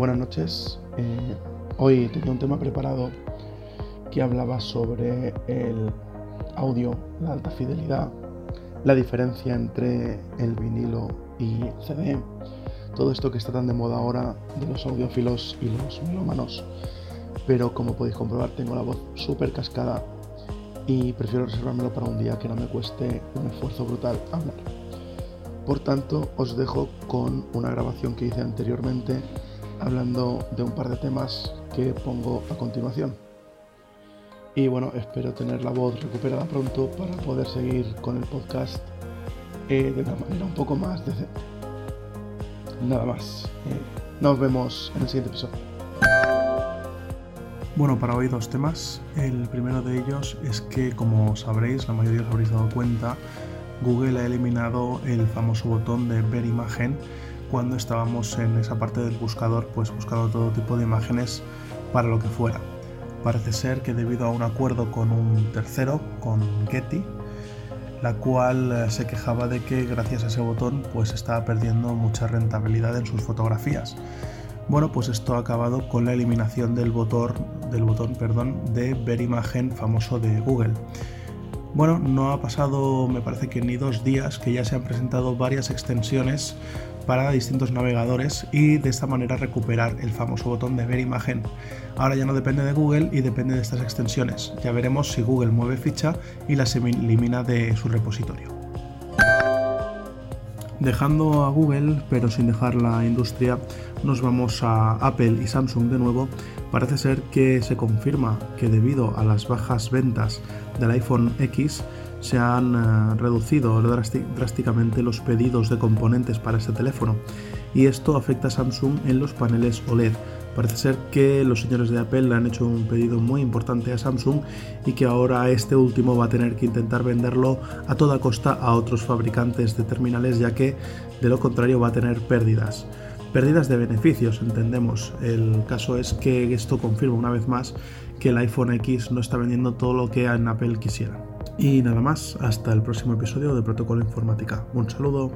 buenas noches. Eh, hoy tenía un tema preparado que hablaba sobre el audio, la alta fidelidad, la diferencia entre el vinilo y CD, todo esto que está tan de moda ahora de los audiófilos y los melómanos. Pero como podéis comprobar tengo la voz súper cascada y prefiero reservármelo para un día que no me cueste un esfuerzo brutal hablar. Por tanto, os dejo con una grabación que hice anteriormente hablando de un par de temas que pongo a continuación. Y bueno, espero tener la voz recuperada pronto para poder seguir con el podcast eh, de una manera un poco más decente. Nada más. Eh, nos vemos en el siguiente episodio. Bueno, para hoy dos temas. El primero de ellos es que, como sabréis, la mayoría os habréis dado cuenta, Google ha eliminado el famoso botón de ver imagen cuando estábamos en esa parte del buscador, pues buscando todo tipo de imágenes para lo que fuera. Parece ser que debido a un acuerdo con un tercero, con Getty, la cual eh, se quejaba de que gracias a ese botón pues estaba perdiendo mucha rentabilidad en sus fotografías. Bueno, pues esto ha acabado con la eliminación del botón, del botón perdón, de ver imagen famoso de Google. Bueno, no ha pasado, me parece que ni dos días que ya se han presentado varias extensiones para distintos navegadores y de esta manera recuperar el famoso botón de ver imagen. Ahora ya no depende de Google y depende de estas extensiones. Ya veremos si Google mueve ficha y las elimina de su repositorio. Dejando a Google, pero sin dejar la industria, nos vamos a Apple y Samsung de nuevo. Parece ser que se confirma que debido a las bajas ventas del iPhone X, se han eh, reducido drásticamente los pedidos de componentes para este teléfono y esto afecta a Samsung en los paneles OLED. Parece ser que los señores de Apple le han hecho un pedido muy importante a Samsung y que ahora este último va a tener que intentar venderlo a toda costa a otros fabricantes de terminales ya que de lo contrario va a tener pérdidas. Pérdidas de beneficios, entendemos. El caso es que esto confirma una vez más que el iPhone X no está vendiendo todo lo que en Apple quisiera. Y nada más, hasta el próximo episodio de Protocolo Informática. Un saludo.